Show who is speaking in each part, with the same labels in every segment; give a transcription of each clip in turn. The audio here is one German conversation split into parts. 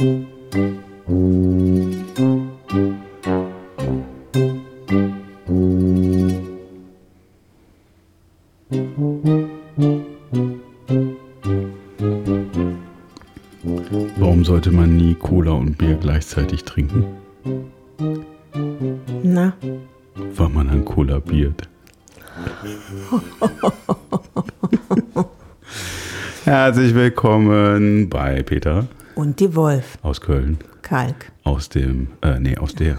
Speaker 1: Warum sollte man nie Cola und Bier gleichzeitig trinken?
Speaker 2: Na,
Speaker 1: Weil man dann Cola biert. Herzlich willkommen bei Peter
Speaker 2: und die Wolf,
Speaker 1: aus Köln,
Speaker 2: Kalk.
Speaker 1: aus dem, äh, nee, aus der,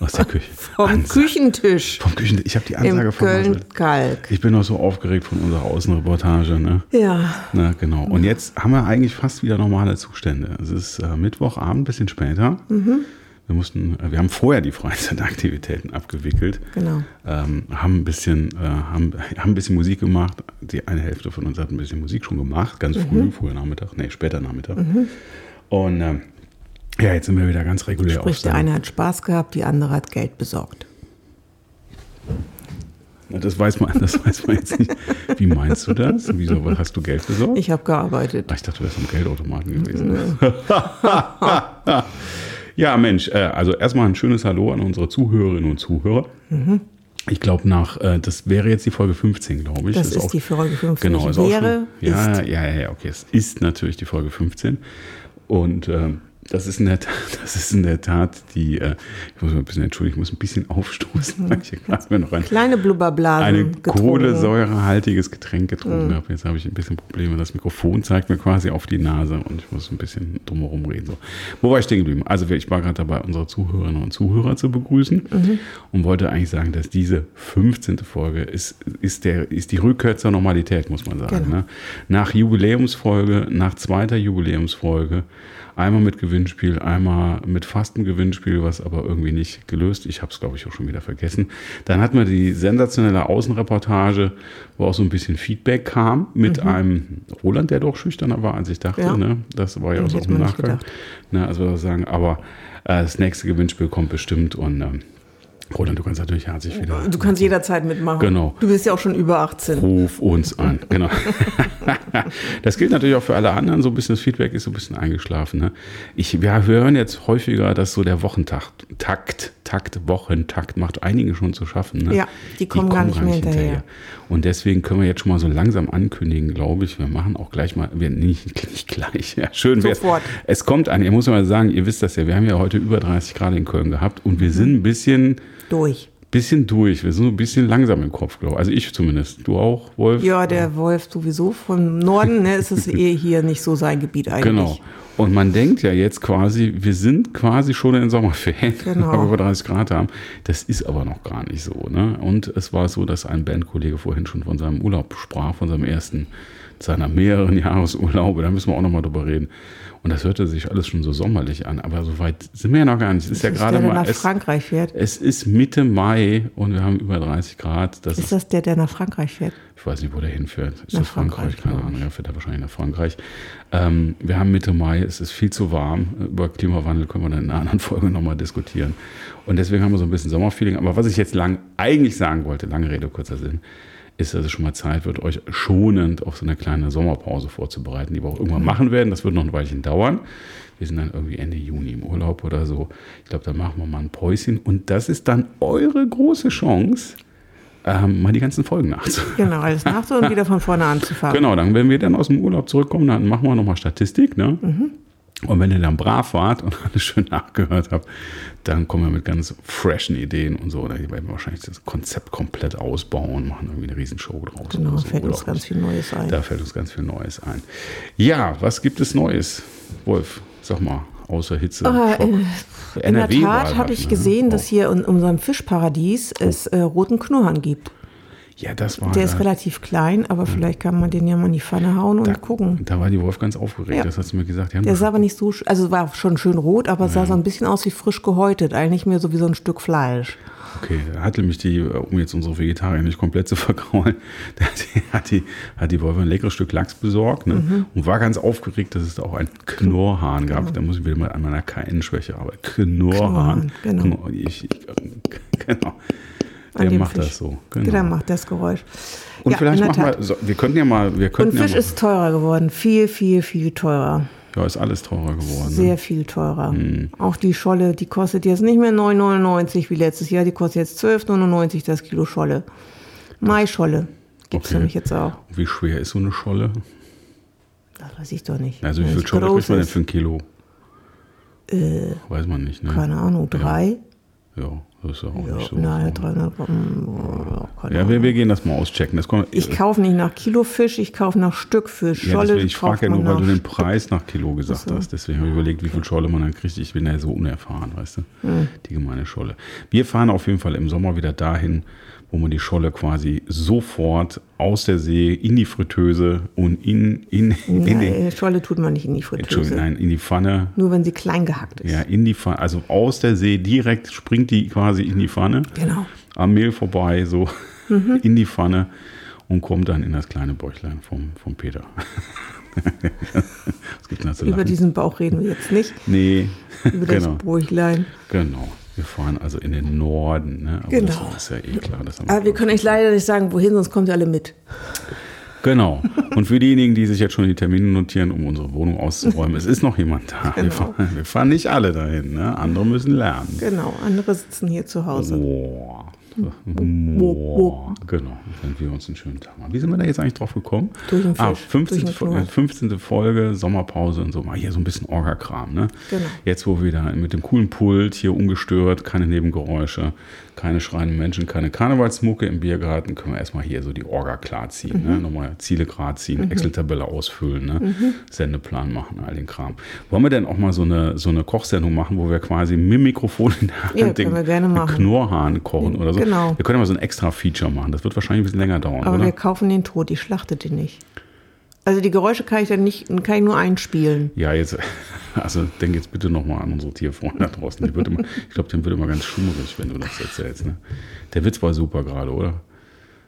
Speaker 1: aus der Küche.
Speaker 2: Vom
Speaker 1: Ansage.
Speaker 2: Küchentisch
Speaker 1: Vom Küchen. Ich habe die Ansage
Speaker 2: im
Speaker 1: vermasselt.
Speaker 2: Köln-Kalk.
Speaker 1: Ich bin noch so aufgeregt von unserer Außenreportage, ne?
Speaker 2: Ja,
Speaker 1: Na, genau. Und jetzt haben wir eigentlich fast wieder normale Zustände. Es ist äh, Mittwochabend, ein bisschen später. Wir mussten, äh, wir haben vorher die Freizeitaktivitäten abgewickelt.
Speaker 2: genau.
Speaker 1: Ähm, haben ein bisschen, äh, haben, haben ein bisschen Musik gemacht. Die eine Hälfte von uns hat ein bisschen Musik schon gemacht, ganz früh, früher Nachmittag, nee, später Nachmittag. Und ähm, ja, jetzt sind wir wieder ganz regulär
Speaker 2: Sprich, der eine hat Spaß gehabt, die andere hat Geld besorgt.
Speaker 1: Na, Das weiß man, das weiß man jetzt nicht. Wie meinst du das? Wieso hast du Geld besorgt?
Speaker 2: Ich habe gearbeitet.
Speaker 1: Ah, Ich dachte, du wärst am Geldautomaten gewesen. ja, Mensch, äh, also erstmal ein schönes Hallo an unsere Zuhörerinnen und Zuhörer. Ich glaube, nach, äh, das wäre jetzt die Folge 15, glaube ich.
Speaker 2: Das ist
Speaker 1: auch-
Speaker 2: die Folge 15.
Speaker 1: Genau, ist auch
Speaker 2: Wäre,
Speaker 1: schon, ja,
Speaker 2: ist.
Speaker 1: ja, ja, ja, okay. Es ist natürlich die Folge 15. Und ähm, das ist in der Tat, das ist in der Tat die, äh, ich muss mich ein bisschen entschuldigen, ich muss ein bisschen aufstoßen, weil ich hier gerade mir noch ein,
Speaker 2: Kleine Blubberblasen
Speaker 1: eine kohlensäurehaltiges Getränk getrunken habe. Jetzt habe ich ein bisschen Probleme. Das Mikrofon zeigt mir quasi auf die Nase und ich muss ein bisschen drumherum reden. So. Wo war ich stehen geblieben? Also ich war gerade dabei, unsere Zuhörerinnen und Zuhörer zu begrüßen und wollte eigentlich sagen, dass diese 15. Folge ist, ist, der, ist die Rückkehr zur Normalität, muss man sagen.
Speaker 2: Genau.
Speaker 1: Ne? Nach Jubiläumsfolge, nach zweiter Jubiläumsfolge, einmal mit Gewinnspiel, einmal mit fastem Gewinnspiel, was aber irgendwie nicht gelöst. Ich habe es, glaube ich, auch schon wieder vergessen. Dann hatten wir die sensationelle Außenreportage, wo auch so ein bisschen Feedback kam mit einem Roland, der doch schüchterner war, als ich dachte.
Speaker 2: Ja.
Speaker 1: Ne? Das war ja auch so im Nachgang. Ne? Also sagen, aber äh, das nächste Gewinnspiel kommt bestimmt und ähm, Roland, du kannst natürlich herzlich wieder.
Speaker 2: Du kannst jederzeit mitmachen.
Speaker 1: Genau.
Speaker 2: Du bist ja auch schon über 18.
Speaker 1: Ruf uns an, genau. das gilt natürlich auch für alle anderen. So ein bisschen das Feedback ist so ein bisschen eingeschlafen. Ne? Ich, wir hören jetzt häufiger, dass so der Wochentakt, Takt, Takt, Wochentakt macht einigen schon zu schaffen. Ne?
Speaker 2: Ja, die kommen gar nicht mehr hinterher.
Speaker 1: Und deswegen können wir jetzt schon mal so langsam ankündigen, glaube ich. Wir machen auch gleich mal, wir nicht, nicht gleich, ja, schön wär's.
Speaker 2: Sofort.
Speaker 1: Es kommt an, ihr muss mal sagen, ihr wisst das ja, wir haben ja heute über 30 Grad in Köln gehabt und wir sind ein bisschen
Speaker 2: Durch.
Speaker 1: Bisschen durch. Wir sind so ein bisschen langsam im Kopf, glaube ich. Also ich zumindest. Du auch, Wolf?
Speaker 2: Ja, der Wolf sowieso vom Norden, ne, ist es eh hier nicht so sein Gebiet eigentlich.
Speaker 1: Genau. Und man denkt ja jetzt quasi, wir sind quasi schon in den Sommerferien,
Speaker 2: Genau.
Speaker 1: weil wir über 30 Grad haben. Das ist aber noch gar nicht so. Ne? Und es war so, dass ein Bandkollege vorhin schon von seinem Urlaub sprach, von seinem ersten, seiner mehreren Jahresurlaube. Da müssen wir auch nochmal drüber reden. Und das hörte sich alles schon so sommerlich an. Aber so weit sind wir ja noch gar nicht. Es ist ja
Speaker 2: ist
Speaker 1: gerade
Speaker 2: der, der
Speaker 1: mal.
Speaker 2: nach
Speaker 1: Es,
Speaker 2: Frankreich fährt.
Speaker 1: es ist Mitte Mai und wir haben über 30 Grad. Das
Speaker 2: Ist das der, der nach Frankreich fährt?
Speaker 1: Ich weiß nicht, wo der hinfährt. Ist
Speaker 2: Nach
Speaker 1: das Frankreich?
Speaker 2: Frankreich,
Speaker 1: Keine Ahnung. Er fährt er wahrscheinlich nach Frankreich. Ähm, wir haben Mitte Mai, es ist viel zu warm. Über Klimawandel können wir dann in einer anderen Folge nochmal diskutieren. Und deswegen haben wir so ein bisschen Sommerfeeling. Aber was ich jetzt lang eigentlich sagen wollte, lange Rede, kurzer Sinn, ist, dass es schon mal Zeit wird, euch schonend auf so eine kleine Sommerpause vorzubereiten, die wir auch irgendwann machen werden. Das wird noch ein Weilchen dauern. Wir sind dann irgendwie Ende Juni im Urlaub oder so. Ich glaube, dann machen wir mal ein Päuschen. Und das ist dann eure große Chance, ähm, mal die ganzen Folgen nachzuhören.
Speaker 2: Genau, alles nach und wieder von vorne anzufangen.
Speaker 1: Genau, dann, wenn wir dann aus dem Urlaub zurückkommen, dann machen wir nochmal Statistik. Ne? Und wenn ihr dann brav wart und alles schön nachgehört habt, dann kommen wir mit ganz freshen Ideen und so. Da werden wir wahrscheinlich das Konzept komplett ausbauen, machen irgendwie eine Riesenshow draus.
Speaker 2: Genau,
Speaker 1: oder so.
Speaker 2: fällt uns
Speaker 1: Oder
Speaker 2: ganz viel Neues ein.
Speaker 1: Da fällt uns ganz viel Neues ein. Ja, was gibt es Neues? Wolf, sag mal, außer Hitze.
Speaker 2: Ah, äh, In der Tat habe
Speaker 1: hatten
Speaker 2: ich
Speaker 1: wir,
Speaker 2: gesehen,
Speaker 1: ne?
Speaker 2: dass hier in unserem Fischparadies es äh, roten Knurrhahn gibt.
Speaker 1: Ja, das war
Speaker 2: Der ist
Speaker 1: da-
Speaker 2: relativ klein, aber vielleicht kann man den ja mal in die Pfanne hauen und gucken.
Speaker 1: Da war die Wolf ganz aufgeregt,
Speaker 2: Ja.
Speaker 1: das hast du mir gesagt.
Speaker 2: Der sah aber nicht so, also war schon schön rot, aber sah so ein bisschen aus wie frisch gehäutet, eigentlich mehr so wie so ein Stück Fleisch.
Speaker 1: Okay, da hat nämlich die, um jetzt unsere Vegetarier nicht komplett zu vergraulen, da hat die, hat die, hat Wolf ein leckeres Stück Lachs besorgt ne?
Speaker 2: Mhm.
Speaker 1: und war ganz aufgeregt, dass es da auch einen Knorrhahn gab. Da muss ich wieder mal an meiner KN-Schwäche arbeiten. Knorrhahn.
Speaker 2: Knorrhahn, genau.
Speaker 1: Knorr- Ich, ich, genau. Der macht
Speaker 2: Fisch.
Speaker 1: das so. Genau.
Speaker 2: Der macht das Geräusch.
Speaker 1: und
Speaker 2: Ja,
Speaker 1: vielleicht machen wir, so, wir könnten ja mal, wir
Speaker 2: Und
Speaker 1: könnten
Speaker 2: Fisch
Speaker 1: ja mal,
Speaker 2: ist teurer geworden, viel, viel, viel teurer.
Speaker 1: Ja, ist alles teurer geworden.
Speaker 2: Sehr
Speaker 1: ne?
Speaker 2: viel teurer. Auch die Scholle, die kostet jetzt nicht mehr 9,99 wie letztes Jahr, die kostet jetzt 12,99 das Kilo Scholle. Maischolle gibt es
Speaker 1: Okay.
Speaker 2: nämlich jetzt auch.
Speaker 1: Wie schwer ist so eine Scholle?
Speaker 2: Das weiß ich doch nicht.
Speaker 1: Also wie viel Scholle kriegt man denn für ein Kilo? Weiß man nicht, ne?
Speaker 2: Keine Ahnung, drei?
Speaker 1: Ja, das ist ja auch
Speaker 2: Ja,
Speaker 1: nicht so.
Speaker 2: naja,
Speaker 1: so.
Speaker 2: 300 Gramm. keine
Speaker 1: Ja, wir, wir gehen das mal auschecken. Das kommt,
Speaker 2: Ich kaufe nicht nach Kilo Fisch, ich kaufe nach Stück Fisch.
Speaker 1: ja,
Speaker 2: Scholle
Speaker 1: deswegen, ich frage ja nur, weil du den Preis nach Kilo gesagt hast. Deswegen habe ich überlegt, wie viel Scholle man dann kriegt. Ich bin ja so unerfahren, weißt du?
Speaker 2: Hm.
Speaker 1: Die gemeine Scholle. Wir fahren auf jeden Fall im Sommer wieder dahin, wo man die Scholle quasi sofort aus der See in die Fritteuse und in, in, in den.
Speaker 2: Nein, Scholle tut man nicht in die
Speaker 1: Entschuldigung,
Speaker 2: Fritteuse.
Speaker 1: nein, in die Pfanne.
Speaker 2: Nur wenn sie klein gehackt ist.
Speaker 1: Ja, in die Pfanne. Also aus der See direkt springt die quasi in die Pfanne.
Speaker 2: Genau.
Speaker 1: am Mehl vorbei, so
Speaker 2: Mhm.
Speaker 1: in die Pfanne und kommt dann in das kleine Bäuchlein vom, vom Peter.
Speaker 2: Über diesen Bauch reden wir jetzt nicht.
Speaker 1: Nee,
Speaker 2: Über das
Speaker 1: genau,
Speaker 2: Bäuchlein.
Speaker 1: genau. Wir fahren also in den Norden. Ne? Aber
Speaker 2: Genau.
Speaker 1: das ist ja eh klar.
Speaker 2: Aber wir können euch leider nicht sagen, wohin, sonst kommt ihr alle mit.
Speaker 1: Genau. Und für diejenigen, die sich jetzt schon die Termine notieren, um unsere Wohnung auszuräumen, es ist noch jemand da. Wir,
Speaker 2: Genau.
Speaker 1: fahren, wir fahren nicht alle dahin. Ne? Andere müssen lernen.
Speaker 2: Genau, andere sitzen hier zu Hause.
Speaker 1: Boah. Boah. Genau, wenn wir uns einen schönen Tag machen. Wie sind wir da jetzt eigentlich drauf gekommen?
Speaker 2: Durch den
Speaker 1: ah,
Speaker 2: Fisch,
Speaker 1: 15.
Speaker 2: durch den
Speaker 1: Fo-
Speaker 2: Knurr.
Speaker 1: 15. Folge, Sommerpause und so. Mal hier so ein bisschen Orga-Kram. Ne?
Speaker 2: Genau.
Speaker 1: Jetzt, wo wir da mit dem coolen Pult hier ungestört, keine Nebengeräusche, keine schreienden Menschen, keine Karnevalsmucke im Biergarten, können wir erstmal hier so die Orga klarziehen.
Speaker 2: Mhm.
Speaker 1: Ne? Nochmal Ziele gerade ziehen, Excel-Tabelle ausfüllen, ne? Sendeplan machen, all den Kram. Wollen wir denn auch mal so eine, so eine Kochsendung machen, wo wir quasi mit dem Mikrofon in der Hand
Speaker 2: Ja,
Speaker 1: den
Speaker 2: können wir gerne machen.
Speaker 1: Knurrhahn kochen oder so?
Speaker 2: Genau.
Speaker 1: Wir können mal so ein extra Feature machen. Das wird wahrscheinlich ein bisschen länger dauern,
Speaker 2: Aber
Speaker 1: oder?
Speaker 2: wir kaufen den tot, ich schlachte den nicht. Also die Geräusche kann ich dann nicht, kann ich nur einspielen.
Speaker 1: Ja, jetzt, also denk jetzt bitte nochmal an unsere Tierfreunde da draußen. Die wird immer, ich glaube, dem wird immer ganz schummrig, wenn du das erzählst. Ne? Der Witz war super gerade, oder?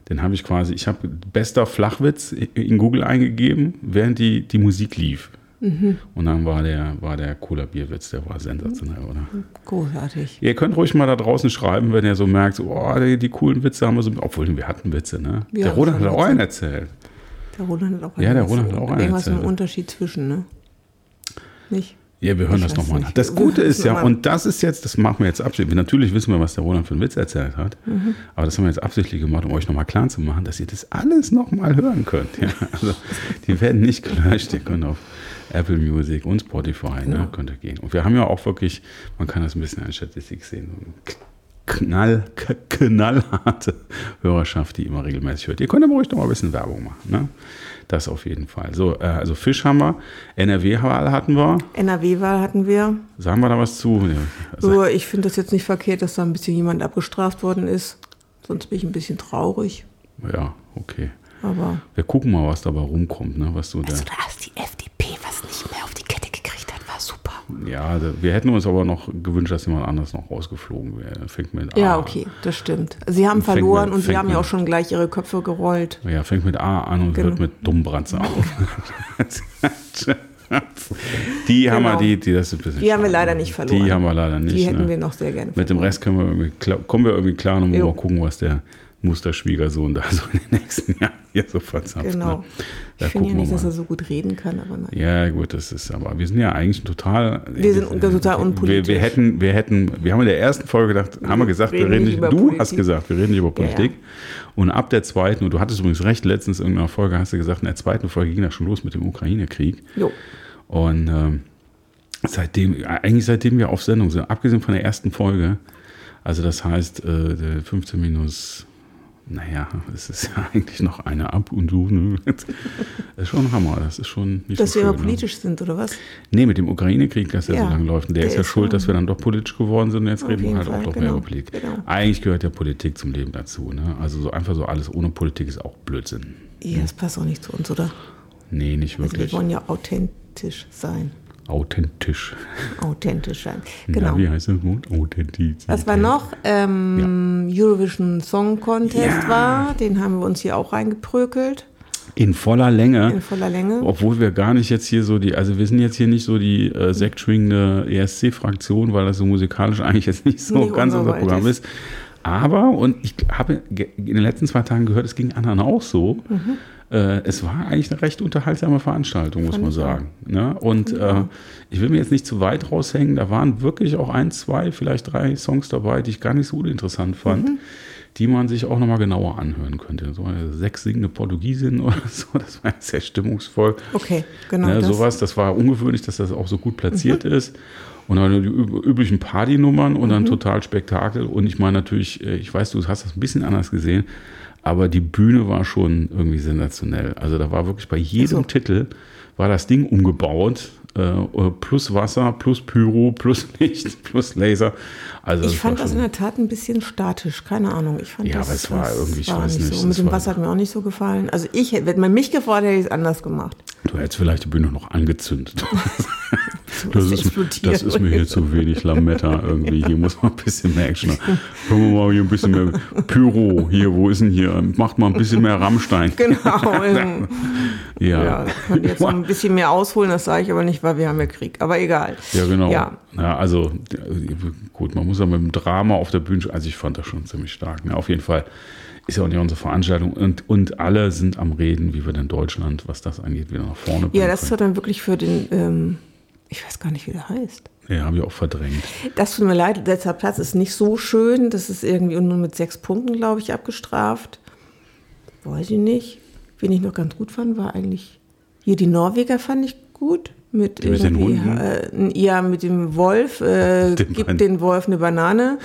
Speaker 1: Den habe ich quasi, ich habe bester Flachwitz in Google eingegeben, während die, die Musik lief.
Speaker 2: Mhm.
Speaker 1: Und dann war der, war der Cola Bierwitz, der war sensationell, oder?
Speaker 2: Großartig.
Speaker 1: Ihr könnt ruhig mal da draußen schreiben, wenn ihr so merkt, so, oh, die, die coolen Witze haben wir so, obwohl wir hatten Witze, ne?
Speaker 2: Ja,
Speaker 1: der Roland hat auch einen erzählt.
Speaker 2: Der Roland hat auch
Speaker 1: Ja, der Roland hat auch einen
Speaker 2: Irgendwas mit
Speaker 1: erzählt.
Speaker 2: dem Unterschied zwischen, ne? Nicht?
Speaker 1: Ja, wir hören
Speaker 2: Ich
Speaker 1: das nochmal nach. Das Gute ist ja, und das ist jetzt, das machen wir jetzt absichtlich. Natürlich wissen wir, was der Roland für einen Witz erzählt hat.
Speaker 2: Mhm.
Speaker 1: Aber das haben wir jetzt absichtlich gemacht, um euch nochmal klar zu machen, dass ihr das alles nochmal hören könnt. Ja, also, die werden nicht gelöscht. Ihr könnt auf Apple Music und Spotify,
Speaker 2: Genau.
Speaker 1: ne, könnt ihr gehen. Und wir haben ja auch wirklich, man kann das ein bisschen an Statistik sehen, so eine knall, knallharte Hörerschaft, die immer regelmäßig hört. Ihr könnt aber ruhig noch mal ein bisschen Werbung machen. Ne? Das auf jeden Fall. So, äh, also Fisch haben wir, NRW-Wahl hatten wir.
Speaker 2: NRW-Wahl hatten wir.
Speaker 1: Sagen wir da was zu? Also,
Speaker 2: Nur ich finde das jetzt nicht verkehrt, dass da ein bisschen jemand abgestraft worden ist. Sonst bin ich ein bisschen traurig.
Speaker 1: ja, okay.
Speaker 2: Aber
Speaker 1: Wir gucken mal, was dabei rumkommt. Ne? Was so
Speaker 2: also da ist die FDP was nicht mehr auf die Kette gekriegt hat, war super.
Speaker 1: Ja, wir hätten uns aber noch gewünscht, dass jemand anders noch rausgeflogen wäre. Fängt mit A.
Speaker 2: Ja, okay, das stimmt. Sie haben verloren
Speaker 1: mit-
Speaker 2: und sie haben ja auch schon gleich ihre Köpfe gerollt.
Speaker 1: Ja, fängt mit A an und
Speaker 2: Genau.
Speaker 1: hört mit Dummbratze auf. die haben wir,
Speaker 2: Genau.
Speaker 1: die, die, das ist ein bisschen
Speaker 2: Die haben wir leider nicht verloren.
Speaker 1: Die haben wir leider nicht.
Speaker 2: Die hätten
Speaker 1: ne?
Speaker 2: wir noch sehr gerne
Speaker 1: Mit dem
Speaker 2: verloren.
Speaker 1: Rest können wir irgendwie kommen wir irgendwie klar und
Speaker 2: Jo.
Speaker 1: mal gucken, was der Musterschwiegersohn da so in den nächsten Jahren hier so verzapft.
Speaker 2: Genau.
Speaker 1: Ne?
Speaker 2: Ich finde ja nicht, dass er so gut reden kann, aber nein.
Speaker 1: Ja, gut, das ist aber wir sind ja eigentlich total.
Speaker 2: Wir sind total unpolitisch.
Speaker 1: Wir, wir hätten, wir hätten, wir haben in der ersten Folge gedacht, haben wir gesagt, wir
Speaker 2: reden
Speaker 1: reden
Speaker 2: nicht
Speaker 1: Du
Speaker 2: Politik.
Speaker 1: hast gesagt, wir reden nicht über
Speaker 2: Ja, ja.
Speaker 1: Politik. Und ab der zweiten, und du hattest übrigens recht, letztens in irgendeiner Folge hast du gesagt, in der zweiten Folge ging das schon los mit dem Ukraine-Krieg.
Speaker 2: Jo.
Speaker 1: Und ähm, seitdem, eigentlich seitdem wir auf Sendung sind, abgesehen von der ersten Folge, also das heißt, äh, der 15 minus, naja, es ist ja eigentlich noch eine ab und so. Ne? Das ist schon ein Hammer, das ist schon nicht
Speaker 2: Dass
Speaker 1: so
Speaker 2: wir
Speaker 1: schön.
Speaker 2: aber politisch sind, oder was?
Speaker 1: Ne? Nee, mit dem Ukraine-Krieg, dass der
Speaker 2: Ja,
Speaker 1: so lange läuft. Der,
Speaker 2: der
Speaker 1: ist ja
Speaker 2: ist
Speaker 1: schuld, dass wir dann doch politisch geworden sind. Und jetzt reden wir halt auch
Speaker 2: Fall,
Speaker 1: doch
Speaker 2: genau,
Speaker 1: mehr über Politik.
Speaker 2: genau.
Speaker 1: Eigentlich gehört ja Politik zum Leben dazu. Ne? Also so einfach so alles ohne Politik ist auch Blödsinn.
Speaker 2: Ja, das passt auch nicht zu uns, oder?
Speaker 1: Nee, nicht
Speaker 2: Also wir
Speaker 1: wirklich.
Speaker 2: wollen ja authentisch sein.
Speaker 1: Authentisch.
Speaker 2: Authentisch sein.
Speaker 1: Ja,
Speaker 2: Genau.
Speaker 1: wie heißt das Wort? Authentisch.
Speaker 2: Was war noch? Ähm, Eurovision Song Contest
Speaker 1: Ja.
Speaker 2: war. Den haben wir uns hier auch reingeprökelt.
Speaker 1: In voller Länge.
Speaker 2: In voller Länge.
Speaker 1: Obwohl wir gar nicht jetzt hier so die, also wir sind jetzt hier nicht so die äh, sektschwingende ESC-Fraktion, weil das so musikalisch eigentlich jetzt nicht so
Speaker 2: Nicht
Speaker 1: ganz
Speaker 2: unser
Speaker 1: Programm
Speaker 2: ist.
Speaker 1: ist. Aber, und ich habe in den letzten zwei Tagen gehört, es ging anderen auch so.
Speaker 2: Mhm.
Speaker 1: Äh, es war eigentlich eine recht unterhaltsame Veranstaltung, muss man sagen. Ne? Und äh, ich will mir jetzt nicht zu weit raushängen. Da waren wirklich auch ein, zwei, vielleicht drei Songs dabei, die ich gar nicht so uninteressant fand.
Speaker 2: Mhm.
Speaker 1: Die man sich auch nochmal genauer anhören könnte. So eine sechs singende Portugiesin oder so, das war sehr stimmungsvoll.
Speaker 2: Okay, genau.
Speaker 1: Ne,
Speaker 2: das.
Speaker 1: sowas, das war ungewöhnlich, dass das auch so gut platziert ist. Und dann die üb- üblichen Partynummern und dann total Spektakel. Und ich meine natürlich, äh, ich weiß, du hast das ein bisschen anders gesehen, aber die Bühne war schon irgendwie sensationell. Also da war wirklich bei jedem
Speaker 2: so.
Speaker 1: Titel war das Ding umgebaut. Äh, plus Wasser, plus Pyro, plus Licht, plus Laser. Also
Speaker 2: Ich fand
Speaker 1: war
Speaker 2: das in der Tat ein bisschen statisch, keine Ahnung. Ich fand
Speaker 1: Ja,
Speaker 2: das,
Speaker 1: aber es war
Speaker 2: das
Speaker 1: irgendwie, ich
Speaker 2: war
Speaker 1: weiß nicht,
Speaker 2: So. Mit dem Wasser hat mir auch nicht so gefallen. Also ich, hätte- wenn man mich gefragt hätte, hätte ich es anders gemacht.
Speaker 1: Du hättest vielleicht die Bühne noch angezündet. Das ist, das ist mir hier zu wenig Lametta irgendwie. Hier muss man ein bisschen mehr Action haben. Können wir mal hier ein bisschen mehr Pyro. Hier, wo ist denn hier? Macht mal ein bisschen mehr Rammstein.
Speaker 2: Genau. ähm,
Speaker 1: Ja.
Speaker 2: ja, kann jetzt noch ein bisschen mehr ausholen, das sage ich aber nicht, weil wir haben ja Krieg. Aber egal.
Speaker 1: Ja, genau.
Speaker 2: Ja.
Speaker 1: Ja, also gut, man muss ja mit dem Drama auf der Bühne, also ich fand das schon ziemlich stark. Ne? Auf jeden Fall ist ja auch nicht unsere Veranstaltung und, und alle sind am Reden, wie wir denn Deutschland, was das angeht, wieder nach vorne bringen
Speaker 2: Ja, das war dann wirklich für den, ähm, ich weiß gar nicht, wie der heißt.
Speaker 1: Ja, habe ich auch verdrängt.
Speaker 2: Das tut mir leid, letzter Platz ist nicht so schön. Das ist irgendwie nur mit sechs Punkten, glaube ich, abgestraft. Weiß ich nicht. Wen ich noch ganz gut fand, war eigentlich hier die Norweger fand ich gut. Mit,
Speaker 1: mit den Hunden?
Speaker 2: Äh, ja, mit dem Wolf. Äh, gibt den Wolf eine Banane.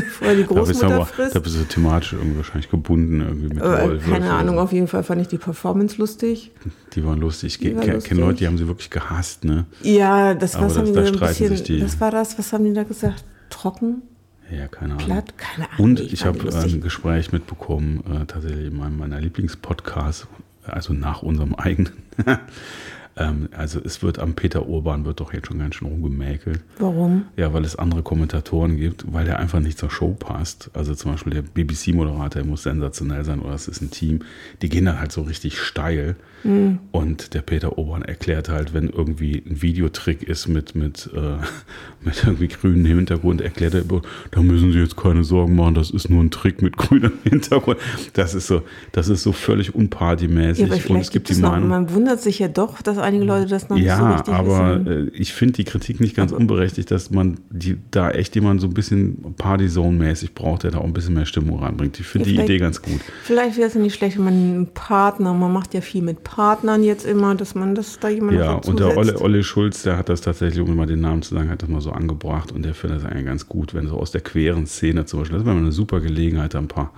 Speaker 2: Bevor die
Speaker 1: Da bist, du
Speaker 2: Großmutter
Speaker 1: aber, da bist du thematisch irgendwie wahrscheinlich gebunden irgendwie mit
Speaker 2: Äh,
Speaker 1: Wolf.
Speaker 2: keine Ahnung,
Speaker 1: so.
Speaker 2: auf jeden Fall fand ich die Performance lustig.
Speaker 1: Die waren lustig. Ich
Speaker 2: war
Speaker 1: kenne Leute, die haben sie wirklich gehasst, ne?
Speaker 2: Ja, das,
Speaker 1: Aber
Speaker 2: was
Speaker 1: das-
Speaker 2: haben
Speaker 1: da
Speaker 2: die ein bisschen,
Speaker 1: die.
Speaker 2: das war das, was haben die da gesagt? Trocken,
Speaker 1: Ja, keine Ahnung.
Speaker 2: platt, keine Ahnung.
Speaker 1: Und
Speaker 2: ich
Speaker 1: ich habe
Speaker 2: lustig.
Speaker 1: ein Gespräch mitbekommen, äh, tatsächlich in meinem meiner Lieblingspodcast, also nach unserem eigenen. Ähm, also es wird am Peter Urban wird doch jetzt schon ganz schön rumgemäkelt.
Speaker 2: Warum?
Speaker 1: Ja, weil es andere Kommentatoren gibt, weil der einfach nicht zur Show passt. Also zum Beispiel der BBC-Moderator, der muss sensationell sein oder es ist ein Team. Die gehen dann halt so richtig steil.
Speaker 2: Hm.
Speaker 1: Und der Peter Obern erklärt halt, wenn irgendwie ein Videotrick ist mit, mit, äh, mit irgendwie grünem Hintergrund, erklärt er, da müssen Sie jetzt keine Sorgen machen, das ist nur ein Trick mit grünem Hintergrund. Das ist so, das ist so völlig unpartymäßig.
Speaker 2: Ja, aber
Speaker 1: Und es gibt
Speaker 2: gibt es
Speaker 1: die
Speaker 2: noch,
Speaker 1: Meinung.
Speaker 2: man wundert sich ja doch, dass einige Leute das noch nicht so
Speaker 1: Ja,
Speaker 2: richtig
Speaker 1: aber
Speaker 2: wissen.
Speaker 1: äh, ich finde die Kritik nicht ganz unberechtigt, dass man die, da echt jemanden so ein bisschen Party-Zone-mäßig braucht, der da auch ein bisschen mehr Stimmung reinbringt. Ich finde
Speaker 2: Ja,
Speaker 1: die Idee ganz gut.
Speaker 2: Vielleicht wäre es ja nicht schlecht, wenn man einen Partner, man macht ja viel mit Partnern jetzt immer, dass man das da jemand
Speaker 1: Ja, und der. Olle, Olle Schulz, der hat das tatsächlich, um mal den Namen zu sagen, hat das mal so angebracht und der findet das eigentlich ganz gut, wenn so aus der queeren Szene zum Beispiel, das wäre mal eine super Gelegenheit, da ein paar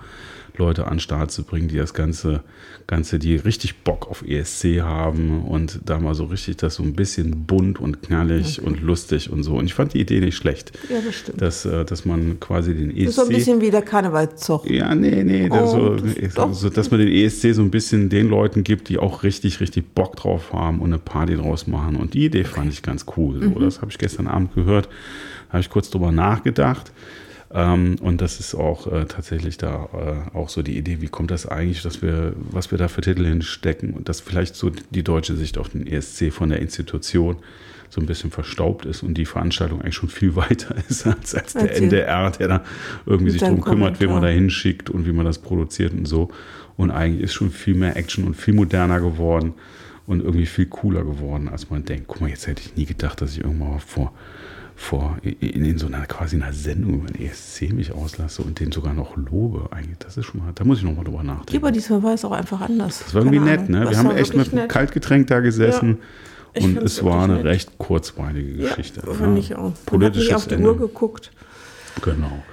Speaker 1: Leute an den Start zu bringen, die das Ganze, Ganze, die richtig Bock auf ESC haben und da mal so richtig das so ein bisschen bunt und knallig und lustig und so. Und ich fand die Idee nicht schlecht,
Speaker 2: Ja, das stimmt.
Speaker 1: dass, äh, dass man quasi den ESC.
Speaker 2: Das ist so ein bisschen wie der Karnevalszug.
Speaker 1: Ja, nee, nee,
Speaker 2: Oh,
Speaker 1: so,
Speaker 2: das-
Speaker 1: so, dass man den ESC so ein bisschen den Leuten gibt, die auch richtig, richtig Bock drauf haben und eine Party draus machen. Und die Idee fand ich ganz cool. So, Das habe ich gestern Abend gehört, habe ich kurz drüber nachgedacht. Ähm, und das ist auch äh, tatsächlich da äh, auch so die Idee, wie kommt das eigentlich, dass wir, was wir da für Titel hinstecken und dass vielleicht so die deutsche Sicht auf den ESC von der Institution so ein bisschen verstaubt ist und die Veranstaltung eigentlich schon viel weiter ist als, als der
Speaker 2: die-
Speaker 1: NDR, der da irgendwie sich drum kümmert, wen man da hinschickt und wie man das produziert und so. Und eigentlich ist schon viel mehr Action und viel moderner geworden und irgendwie viel cooler geworden, als man denkt. Guck mal, jetzt hätte ich nie gedacht, dass ich irgendwann mal vor, vor in, in so einer quasi einer Sendung über den ESC mich auslasse und den sogar noch lobe. Eigentlich, das ist schon mal, da muss ich noch mal drüber nachdenken.
Speaker 2: Ja, aber diesmal war es auch einfach anders.
Speaker 1: das war irgendwie
Speaker 2: Keine
Speaker 1: nett,
Speaker 2: Ahnung.
Speaker 1: ne?
Speaker 2: Das
Speaker 1: Wir haben echt mit einem. Kaltgetränk da gesessen.
Speaker 2: Ich
Speaker 1: Und es war eine
Speaker 2: nett.
Speaker 1: recht kurzweilige
Speaker 2: Ja,
Speaker 1: Geschichte.
Speaker 2: fand ich auch. Man hat nicht
Speaker 1: Politisches
Speaker 2: auf die
Speaker 1: Ende.
Speaker 2: Uhr geguckt.
Speaker 1: Genau.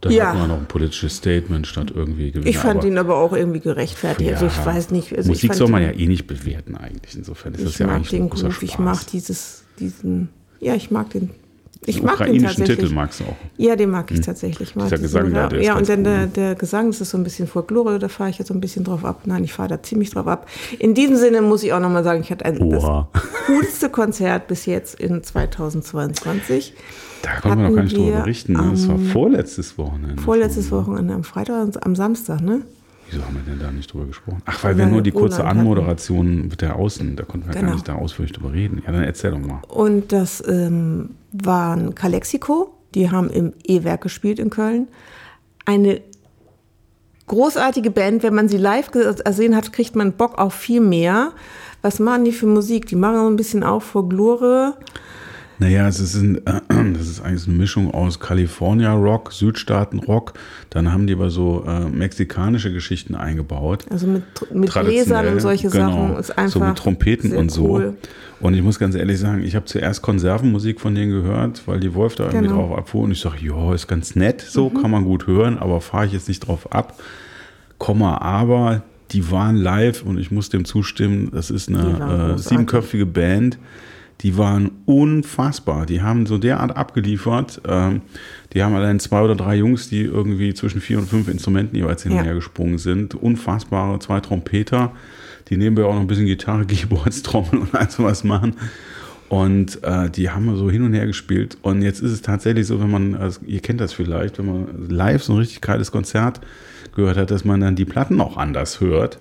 Speaker 1: Dann
Speaker 2: Ja.
Speaker 1: hat man noch ein politisches Statement statt irgendwie gewinnen.
Speaker 2: Ich fand
Speaker 1: aber-
Speaker 2: ihn aber auch irgendwie gerechtfertigt. Also ich weiß nicht. Also
Speaker 1: Musik
Speaker 2: ich fand
Speaker 1: soll man ja eh nicht bewerten eigentlich. Insofern ist das
Speaker 2: ich
Speaker 1: ja eigentlich ein
Speaker 2: den
Speaker 1: großer
Speaker 2: gut. Ich
Speaker 1: Spaß.
Speaker 2: mag dieses, diesen, ja, ich mag den. Ich
Speaker 1: Den
Speaker 2: mag den
Speaker 1: ukrainischen
Speaker 2: tatsächlich.
Speaker 1: Titel magst du auch.
Speaker 2: Ja, den mag ich tatsächlich. Ich Mag
Speaker 1: Dieser Gesang da, der
Speaker 2: ja, und dann
Speaker 1: cool,
Speaker 2: der, der Gesang, das ist so ein bisschen Folklore, da fahre ich jetzt so ein bisschen drauf ab. Nein, ich fahre da ziemlich drauf ab. In diesem Sinne muss ich auch nochmal sagen, ich hatte ein,
Speaker 1: Oha.
Speaker 2: das coolste Konzert bis jetzt in 2022.
Speaker 1: Da konnten wir noch gar nicht drüber berichten. Ne? Das war vorletztes Wochenende.
Speaker 2: Vorletztes. Wochenende am Freitag und am Samstag, ne?
Speaker 1: Wieso haben wir denn da nicht drüber gesprochen? Ach, weil wir
Speaker 2: Weil
Speaker 1: nur
Speaker 2: wir
Speaker 1: die kurze
Speaker 2: Roland hatten.
Speaker 1: Anmoderation mit der Außen, da konnten wir gar
Speaker 2: Genau.
Speaker 1: nicht da ausführlich drüber reden. Ja, dann erzähl doch mal.
Speaker 2: Und das ähm, waren Calexico, die haben im E-Werk gespielt in Köln. Eine großartige Band. Wenn man sie live gesehen hat, kriegt man Bock auf viel mehr. Was machen die für Musik? Die machen so ein bisschen auch Folklore.
Speaker 1: Naja, es ist, ein, das ist eigentlich eine Mischung aus California Rock, Südstaaten Rock. Dann haben die aber so äh, mexikanische Geschichten eingebaut.
Speaker 2: Also mit, mit Gläsern und solche
Speaker 1: genau,
Speaker 2: Sachen ist einfach.
Speaker 1: So mit Trompeten und so.
Speaker 2: cool.
Speaker 1: Und ich muss ganz ehrlich sagen, ich habe zuerst Konservenmusik von denen gehört, weil die Wolf da irgendwie
Speaker 2: Genau.
Speaker 1: drauf abfuhr. Und ich sage, ja, ist ganz nett, so kann man gut hören, aber fahre ich jetzt nicht drauf ab. Komma, aber die waren live und ich muss dem zustimmen, das ist eine äh, siebenköpfige Band. Die waren unfassbar. Die haben so derart abgeliefert. Ähm, die haben allein zwei oder drei Jungs, die irgendwie zwischen vier und fünf Instrumenten jeweils hin und her gesprungen sind. Unfassbare zwei Trompeter, die nebenbei auch noch ein bisschen Gitarre, Keyboards, Trommel und all sowas machen. Und äh, die haben so hin und her gespielt. Und jetzt ist es tatsächlich so, wenn man, also ihr kennt das vielleicht, wenn man live so ein richtig geiles Konzert gehört hat, dass man dann die Platten auch anders hört.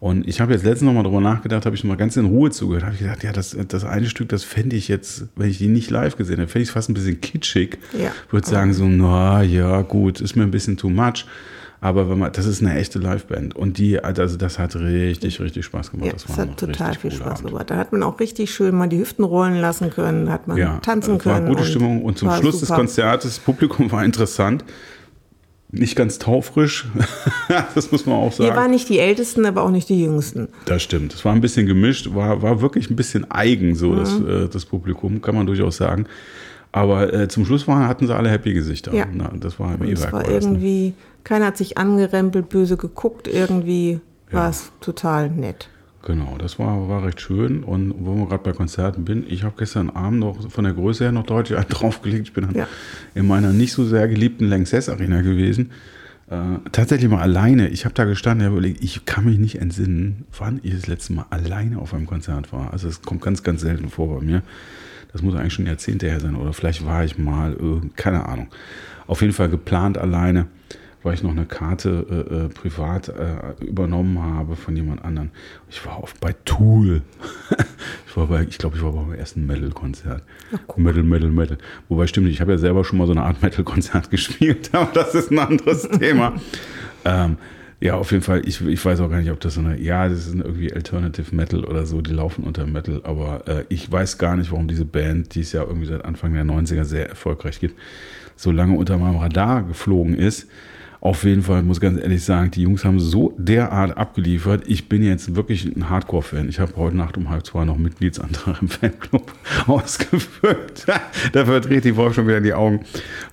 Speaker 1: Und ich habe jetzt letztens noch mal drüber nachgedacht, habe ich noch mal ganz in Ruhe zugehört, habe ich gedacht, ja, das, das eine Stück, das fände ich jetzt, wenn ich die nicht live gesehen hätte, fände ich es fast ein bisschen kitschig.
Speaker 2: Ja.
Speaker 1: Würde sagen so, na ja, gut, ist mir ein bisschen too much. Aber wenn man, das ist eine echte Liveband und die, also das hat richtig, richtig Spaß gemacht.
Speaker 2: Ja,
Speaker 1: das war
Speaker 2: hat total viel Spaß gemacht. Da hat man auch richtig schön mal die Hüften rollen lassen können, hat man
Speaker 1: Ja,
Speaker 2: tanzen
Speaker 1: es war
Speaker 2: können.
Speaker 1: gute Stimmung und zum
Speaker 2: war
Speaker 1: Schluss des
Speaker 2: super.
Speaker 1: Konzertes, das Publikum war interessant. Nicht ganz taufrisch, das muss man auch sagen.
Speaker 2: Wir waren nicht die Ältesten, aber auch nicht die Jüngsten.
Speaker 1: Das stimmt. Es war ein bisschen gemischt, war, war wirklich ein bisschen eigen, so das,
Speaker 2: Mhm.
Speaker 1: äh, das Publikum, kann man durchaus sagen. Aber äh, zum Schluss waren, hatten sie alle happy Gesichter.
Speaker 2: Ja.
Speaker 1: Na, das war im
Speaker 2: war
Speaker 1: war das, ne?
Speaker 2: irgendwie, keiner hat sich angerempelt, böse geguckt, irgendwie war es total nett.
Speaker 1: Genau, das war, war recht schön. Und wo wir gerade bei Konzerten bin, ich habe gestern Abend noch von der Größe her noch deutlich draufgelegt. Ich bin dann
Speaker 2: Ja.
Speaker 1: in meiner nicht so sehr geliebten Lanxess Arena gewesen. Äh, tatsächlich mal alleine. Ich habe da gestanden und habe überlegt, ich kann mich nicht entsinnen, wann ich das letzte Mal alleine auf einem Konzert war. Also es kommt ganz, ganz selten vor bei mir. Das muss eigentlich schon Jahrzehnte her sein. Oder vielleicht war ich mal, keine Ahnung. Auf jeden Fall geplant alleine, weil ich noch eine Karte äh, äh, privat äh, übernommen habe von jemand anderem. Ich war oft bei Tool. ich war bei, ich glaube, ich war beim ersten Metal-Konzert. Metal, Metal, Metal. Wobei stimmt nicht, ich habe ja selber schon mal so eine Art Metal-Konzert gespielt, aber das ist ein anderes Thema. Ähm, ja, auf jeden Fall, ich, ich weiß auch gar nicht, ob das so eine, ja, das ist irgendwie Alternative Metal oder so, die laufen unter Metal, aber äh, ich weiß gar nicht, warum diese Band, die es ja irgendwie seit Anfang der 90er sehr erfolgreich gibt, so lange unter meinem Radar geflogen ist. Auf jeden Fall muss ganz ehrlich sagen, die Jungs haben so derart abgeliefert. Ich bin jetzt wirklich ein Hardcore-Fan. Ich habe heute Nacht um halb zwei noch Mitgliedsantrag im Fanclub ausgefüllt. da verdreht die Wolf schon wieder die Augen,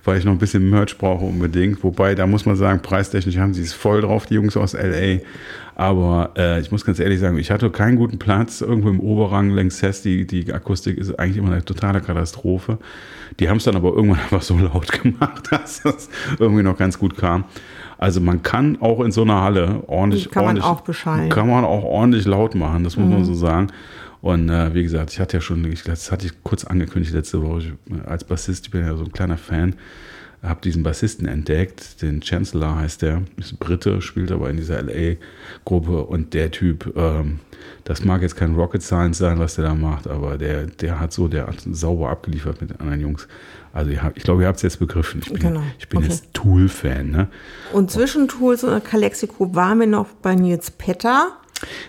Speaker 1: weil ich noch ein bisschen Merch brauche unbedingt. Wobei, da muss man sagen, preistechnisch haben sie es voll drauf, die Jungs aus L.A. Aber äh, ich muss ganz ehrlich sagen, ich hatte keinen guten Platz irgendwo im Oberrang längs Hess. Die, die Akustik ist eigentlich immer eine totale Katastrophe. Die haben es dann aber irgendwann einfach so laut gemacht, dass das irgendwie noch ganz gut kam. Also man kann auch in so einer Halle ordentlich,
Speaker 2: kann man
Speaker 1: ordentlich,
Speaker 2: auch beschallen.
Speaker 1: kann man auch ordentlich laut machen, das muss man so sagen. Und äh, wie gesagt, ich hatte ja schon, ich, das hatte ich kurz angekündigt letzte Woche, ich, äh, als Bassist, ich bin ja so ein kleiner Fan, habe diesen Bassisten entdeckt, den Chancellor heißt der, ist Brite, spielt aber in dieser LA-Gruppe und der Typ, ähm, das mag jetzt kein Rocket Science sein, was der da macht, aber der, der hat so, der hat sauber abgeliefert mit den anderen Jungs. Also habt, ich glaube, ihr habt es jetzt begriffen. Ich bin,
Speaker 2: Genau.
Speaker 1: ich bin
Speaker 2: Okay.
Speaker 1: jetzt Tool-Fan. Ne?
Speaker 2: Und zwischen Tools und Calexico waren wir noch bei Nils Petter.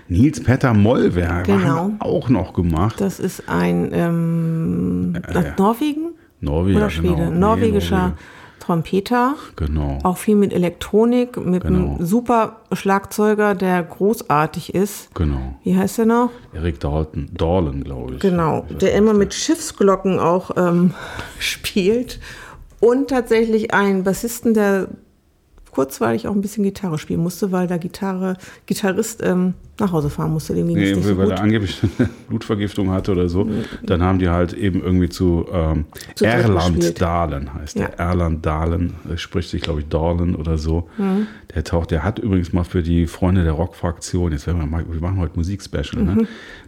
Speaker 1: Nils Petter Mollwerk
Speaker 2: Genau.
Speaker 1: auch noch gemacht.
Speaker 2: Das ist ein ähm,
Speaker 1: ja.
Speaker 2: Norwegen
Speaker 1: Norweger,
Speaker 2: oder Schwede,
Speaker 1: genau. Nee,
Speaker 2: norwegischer
Speaker 1: Norweger.
Speaker 2: Trompeter.
Speaker 1: Genau.
Speaker 2: Auch viel mit Elektronik, mit
Speaker 1: Genau.
Speaker 2: einem super Schlagzeuger, der großartig ist.
Speaker 1: Genau.
Speaker 2: Wie heißt der noch?
Speaker 1: Eric Dalton, Dorlan, glaube ich.
Speaker 2: Genau, der immer mit Schiffsglocken auch ähm, spielt. Und tatsächlich einen Bassisten, der kurzweilig auch ein bisschen Gitarre spielen musste, weil der Gitarre, Gitarrist ähm, nach Hause fahren musste. Es
Speaker 1: Nee,
Speaker 2: nicht so
Speaker 1: weil
Speaker 2: gut.
Speaker 1: er angeblich eine Blutvergiftung hatte oder so. Dann haben die halt eben irgendwie zu, ähm,
Speaker 2: Zu
Speaker 1: Erland. Dahlen heißt der.
Speaker 2: Ja.
Speaker 1: Erland Dahlen, spricht sich, glaube ich, Dorlan oder so.
Speaker 2: Mhm.
Speaker 1: Der taucht, der hat übrigens mal für die Freunde der Rockfraktion, jetzt werden wir mal, wir machen heute Musikspecial,
Speaker 2: Mhm.
Speaker 1: ne?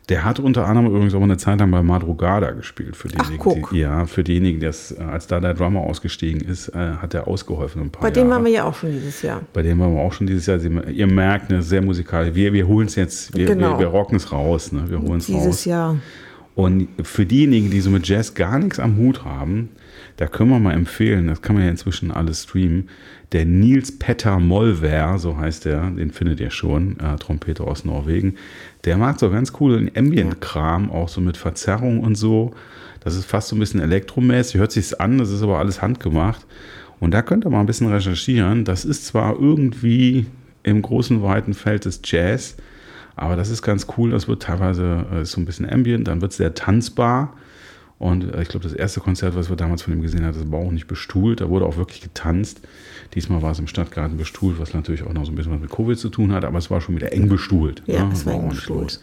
Speaker 1: Der hat unter anderem übrigens auch eine Zeit lang bei Madrugada gespielt. Für
Speaker 2: Ach,
Speaker 1: diejenigen,
Speaker 2: guck.
Speaker 1: die, ja, für diejenigen, die das, äh, als da der Drummer ausgestiegen ist, äh, hat er ausgeholfen ein paar
Speaker 2: Bei dem waren wir ja auch schon dieses Jahr.
Speaker 1: Bei dem waren wir auch schon dieses Jahr. Ihr merkt, ne, sehr musikalisch. Wir, wir holen es jetzt, wir,
Speaker 2: Genau.
Speaker 1: wir, wir rocken es raus. Ne? Wir holen es
Speaker 2: Dieses
Speaker 1: raus.
Speaker 2: Jahr.
Speaker 1: Und für diejenigen, die so mit Jazz gar nichts am Hut haben, Da können wir mal empfehlen, das kann man ja inzwischen alles streamen. Der Nils Petter Molver, so heißt er, den findet ihr schon, äh, Trompeter aus Norwegen. Der macht so ganz coolen Ambient-Kram, auch so mit Verzerrung und so. Das ist fast so ein bisschen elektromäßig, hört sich's an, das ist aber alles handgemacht. Und da könnt ihr mal ein bisschen recherchieren. Das ist zwar irgendwie im großen, weiten Feld des Jazz, aber das ist ganz cool. Das wird teilweise äh, so ein bisschen Ambient, dann wird es sehr tanzbar. Und äh, ich glaube, das erste Konzert, was wir damals von ihm gesehen haben, das war auch nicht bestuhlt. Da wurde auch wirklich getanzt. Diesmal war es im Stadtgarten bestuhlt, was natürlich auch noch so ein bisschen was mit Covid zu tun hat, aber es war schon wieder eng bestuhlt.
Speaker 2: Ja,
Speaker 1: ne?
Speaker 2: es war eng
Speaker 1: ordentlich
Speaker 2: bestuhlt.
Speaker 1: los.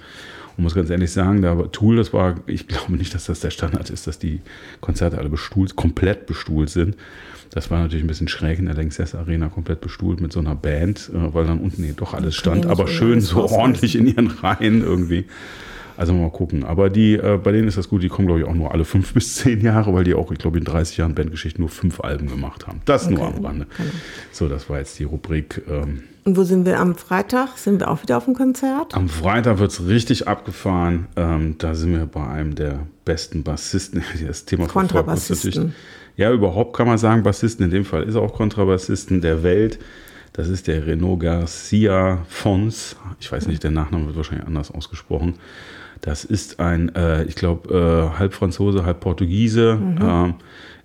Speaker 1: Und muss ganz ehrlich sagen, da war Tool, das war, ich glaube nicht, dass das der Standard ist, dass die Konzerte alle bestuhlt, komplett bestuhlt sind. Das war natürlich ein bisschen schräg in der Lanxess Arena, komplett bestuhlt mit so einer Band, äh, weil dann unten doch alles stand, aber schön so ordentlich in ihren Reihen irgendwie. Also mal gucken. Aber die, äh, bei denen ist das gut, die kommen, glaube ich, auch nur alle fünf bis zehn Jahre, weil die auch, ich glaube, in 30 Jahren Bandgeschichte nur fünf Alben gemacht haben. Das nur
Speaker 2: Okay,
Speaker 1: am Rande.
Speaker 2: genau.
Speaker 1: So, das war jetzt die Rubrik. Ähm,
Speaker 2: Und wo sind wir am Freitag? Sind wir auch wieder auf dem Konzert?
Speaker 1: am Freitag wird es richtig abgefahren. Ähm, da sind wir bei einem der besten Bassisten. Das Thema verfolgt uns
Speaker 2: Kontrabassisten.
Speaker 1: natürlich. Ja, überhaupt kann man sagen, Bassisten. In dem Fall ist er auch Kontrabassisten der Welt. Das ist der Renaud Garcia Fons. Ich weiß nicht, der Nachname wird wahrscheinlich anders ausgesprochen. Das ist ein, äh, ich glaube, äh, halb Franzose, halb Portugiese. Ähm,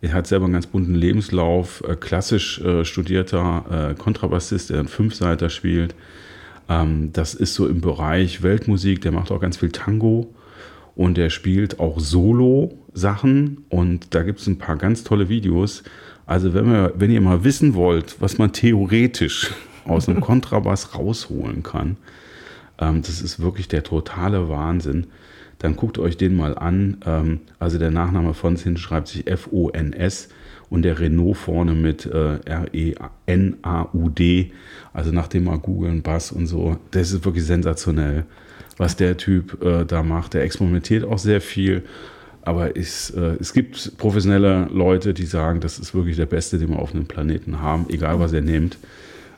Speaker 1: er hat selber einen ganz bunten Lebenslauf. Äh, klassisch äh, studierter äh, Kontrabassist, der einen Fünfseiter spielt. Ähm, das ist so im Bereich Weltmusik. Der macht auch ganz viel Tango und der spielt auch Solo-Sachen. Und da gibt es ein paar ganz tolle Videos. Also, wenn, wir, wenn ihr mal wissen wollt, was man theoretisch aus einem Kontrabass rausholen kann, ähm, das ist wirklich der totale Wahnsinn. Dann guckt euch den mal an. Ähm, also der Nachname von Sin schreibt sich F-O-N-S und der Renault vorne mit äh, R-E-N-A-U-D. Also nach dem mal googeln, Bass und so. Das ist wirklich sensationell, was der Typ äh, da macht. Der experimentiert auch sehr viel. Aber es, äh, es gibt professionelle Leute, die sagen, das ist wirklich der Beste, den wir auf einem Planeten haben, egal was er nimmt,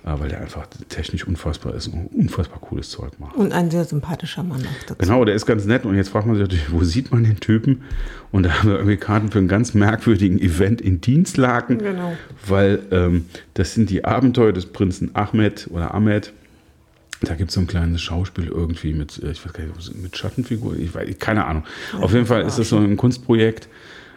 Speaker 1: äh, weil der einfach technisch unfassbar ist und unfassbar cooles Zeug macht.
Speaker 2: Und ein sehr sympathischer Mann auch dazu.
Speaker 1: Genau, der ist ganz nett und jetzt fragt man sich natürlich, wo sieht man den Typen? Und da haben wir irgendwie Karten für einen ganz merkwürdigen Event in Dienstlaken,
Speaker 2: Genau.
Speaker 1: weil ähm, das sind die Abenteuer des Prinzen Ahmed oder Ahmed. Da gibt es so ein kleines Schauspiel irgendwie mit, äh, ich weiß gar nicht, mit Schattenfiguren, ich weiß, keine Ahnung. Auf jeden Fall ist das so ein Kunstprojekt.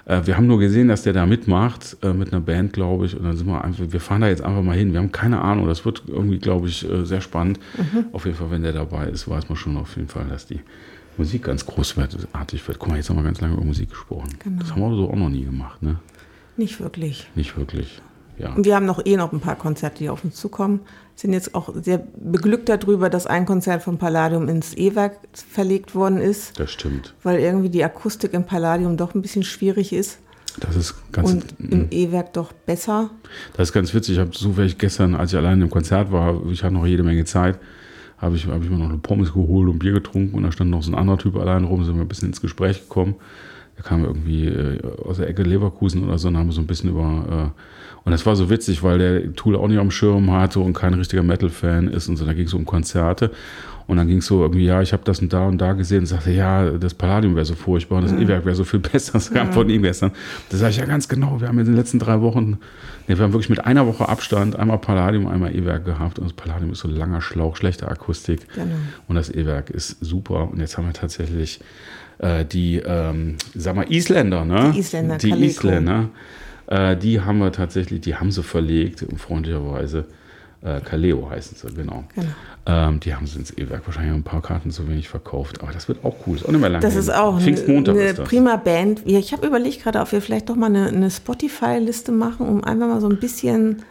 Speaker 1: Äh, Wir haben nur gesehen, dass der da mitmacht, äh, mit einer Band, glaube ich. Und dann sind wir einfach, wir fahren da jetzt einfach mal hin. Wir haben keine Ahnung. Das wird irgendwie, glaube ich, sehr spannend. Auf jeden Fall, wenn der dabei ist, weiß man schon auf jeden Fall, dass die Musik ganz großartig wird. Guck mal, jetzt haben wir ganz lange über Musik gesprochen.
Speaker 2: Genau.
Speaker 1: Das haben wir so auch noch nie gemacht, ne?
Speaker 2: Nicht wirklich.
Speaker 1: Nicht wirklich. Ja.
Speaker 2: Und wir haben noch eh noch ein paar Konzerte, die auf uns zukommen. Sind jetzt auch sehr beglückt darüber, dass ein Konzert vom Palladium ins E-Werk verlegt worden ist,
Speaker 1: Das stimmt.
Speaker 2: weil irgendwie die Akustik im Palladium doch ein bisschen schwierig ist
Speaker 1: Das ist ganz,
Speaker 2: und im E-Werk doch besser.
Speaker 1: das ist ganz witzig. Ich habe zufällig gestern, als ich allein im Konzert war, ich hatte noch jede Menge Zeit, habe ich, hab ich mir noch eine Pommes geholt und Bier getrunken und da stand noch so ein anderer Typ allein rum, sind wir ein bisschen ins Gespräch gekommen. Der kam irgendwie äh, aus der Ecke Leverkusen oder so und haben wir so ein bisschen über. Äh, und das war so witzig, weil der Tool auch nicht am Schirm hatte und kein richtiger Metal-Fan ist und so. Da ging es so um Konzerte. Und dann ging es so irgendwie, ja, ich habe das und da und da gesehen und sagte, ja, das Palladium wäre so furchtbar und das E-Werk wäre so viel besser. Das kam von ihm gestern. Da sage ich, ja, ganz genau, wir haben in den letzten drei Wochen, nee, wir haben wirklich mit einer Woche Abstand einmal Palladium, einmal E-Werk gehabt. Und das Palladium ist so langer Schlauch, schlechte Akustik.
Speaker 2: Genau.
Speaker 1: Und das E-Werk ist super. Und jetzt haben wir tatsächlich äh, die, ähm, sag mal, Isländer, ne?
Speaker 2: Die Isländer,
Speaker 1: Die
Speaker 2: Kaleko.
Speaker 1: Isländer, äh, die haben wir tatsächlich, die haben sie verlegt, freundlicherweise. Äh, Kaleo heißen sie, genau.
Speaker 2: Genau.
Speaker 1: Ähm, die haben sie ins E-Werk wahrscheinlich ein paar Karten zu wenig verkauft. Aber das wird auch cool. Ist auch nicht mehr lange.
Speaker 2: Das ist auch eine,
Speaker 1: Pfingstmontag
Speaker 2: eine
Speaker 1: das.
Speaker 2: prima Band. Ja, Ich habe überlegt gerade, ob wir vielleicht doch mal eine, eine Spotify-Liste machen, um einfach mal so ein bisschen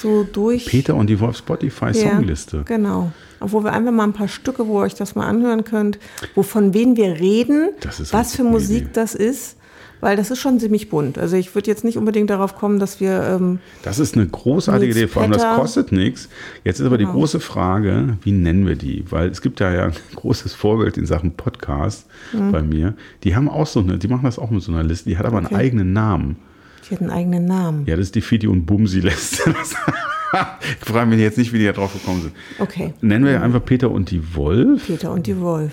Speaker 2: so durch.
Speaker 1: Peter und die Wolf Spotify
Speaker 2: Ja,
Speaker 1: Songliste.
Speaker 2: Genau. Obwohl wir einfach mal ein paar Stücke, wo ihr euch das mal anhören könnt, wovon wen wir reden,
Speaker 1: Das ist
Speaker 2: was für Musik
Speaker 1: Idee.
Speaker 2: das ist, weil das ist schon ziemlich bunt. Also ich würde jetzt nicht unbedingt darauf kommen, dass wir ähm,
Speaker 1: Das ist eine großartige Idee, vor allem das kostet nichts. Jetzt ist aber die
Speaker 2: Genau.
Speaker 1: große Frage, wie nennen wir die? Weil es gibt da ja ein großes Vorbild in Sachen Podcast
Speaker 2: Mhm.
Speaker 1: bei mir. Die haben auch so eine, die machen das auch mit so einer Liste, die hat aber einen
Speaker 2: Okay.
Speaker 1: eigenen Namen.
Speaker 2: Die hat einen eigenen Namen.
Speaker 1: Ja, das ist die Fidi und Bumsi-Liste. ich frage mich jetzt nicht, wie die da drauf gekommen sind.
Speaker 2: Okay.
Speaker 1: Nennen wir einfach Peter und die Wolf.
Speaker 2: Peter und die Wolf.